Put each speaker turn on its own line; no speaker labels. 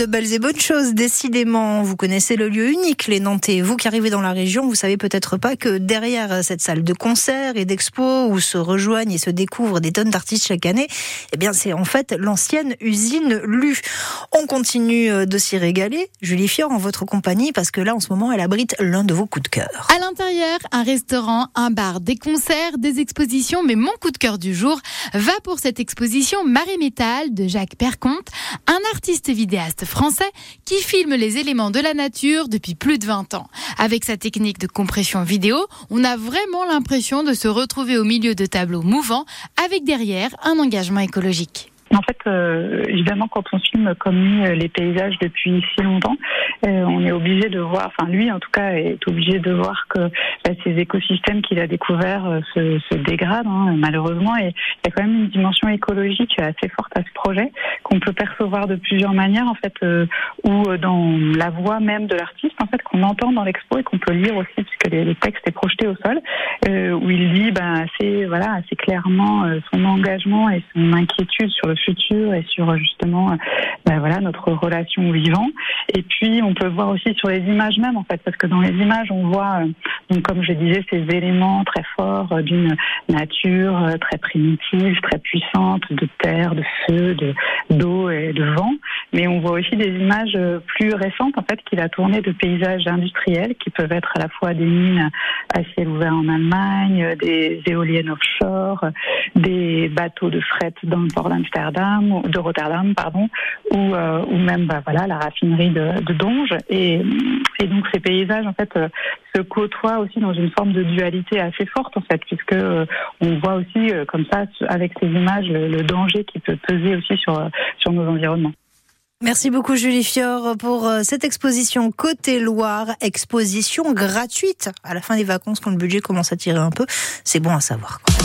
de belles et bonnes choses, décidément. Vous connaissez le lieu unique, les Nantais. Vous qui arrivez dans la région, vous savez peut-être pas que derrière cette salle de concert et d'expo où se rejoignent et se découvrent des tonnes d'artistes chaque année, eh bien, c'est en fait l'ancienne usine Lu. On continue de s'y régaler. Julie Fior en votre compagnie parce que là, en ce moment, elle abrite l'un de vos coups de cœur.
À l'intérieur, un restaurant, un bar, des concerts, des expositions. Mais mon coup de cœur du jour va pour cette exposition Marée Métal de Jacques Perconte, un artiste vidéaste français qui filme les éléments de la nature depuis plus de 20 ans. Avec sa technique de compression vidéo, on a vraiment l'impression de se retrouver au milieu de tableaux mouvants avec derrière un engagement écologique.
En fait, euh, évidemment, quand on filme comme lui euh, les paysages depuis si longtemps, euh, on est obligé de voir, enfin lui en tout cas est obligé de voir que bah, ces écosystèmes qu'il a découverts euh, se, se, dégradent hein, malheureusement. Et il y a quand même une dimension écologique assez forte à ce projet qu'on peut percevoir de plusieurs manières en fait, euh, ou dans la voix même de l'artiste en fait qu'on entend dans l'expo et qu'on peut lire aussi puisque le texte est projeté au sol, où il dit ben, assez voilà assez clairement son engagement et son inquiétude sur le futur et sur justement ben, voilà notre relation au vivant. Et puis on peut voir aussi sur les images même en fait, parce que dans les images on voit, donc, comme je disais, ces éléments très forts d'une nature très primitive, très puissante, de terre, de feu, de d'eau et de vent. Mais on voit aussi des images plus récentes en fait qu'il a tournées de paysages industriels qui peuvent être à la fois des mines à ciel ouvert en Allemagne, des éoliennes offshore, des bateaux de fret dans le port d'Amsterdam, de Rotterdam, pardon, ou, euh, ou même bah, voilà la raffinerie de, de Donge. Et, et, donc ces paysages en fait se côtoient aussi dans une forme de dualité assez forte en fait, puisque euh, on voit aussi euh, comme ça avec ces images le, le, danger qui peut peser aussi sur sur nos environnements.
Merci beaucoup Julie Fior pour cette exposition Côté Loire, exposition gratuite à la fin des vacances quand le budget commence à tirer un peu. C'est bon à savoir. Quoi.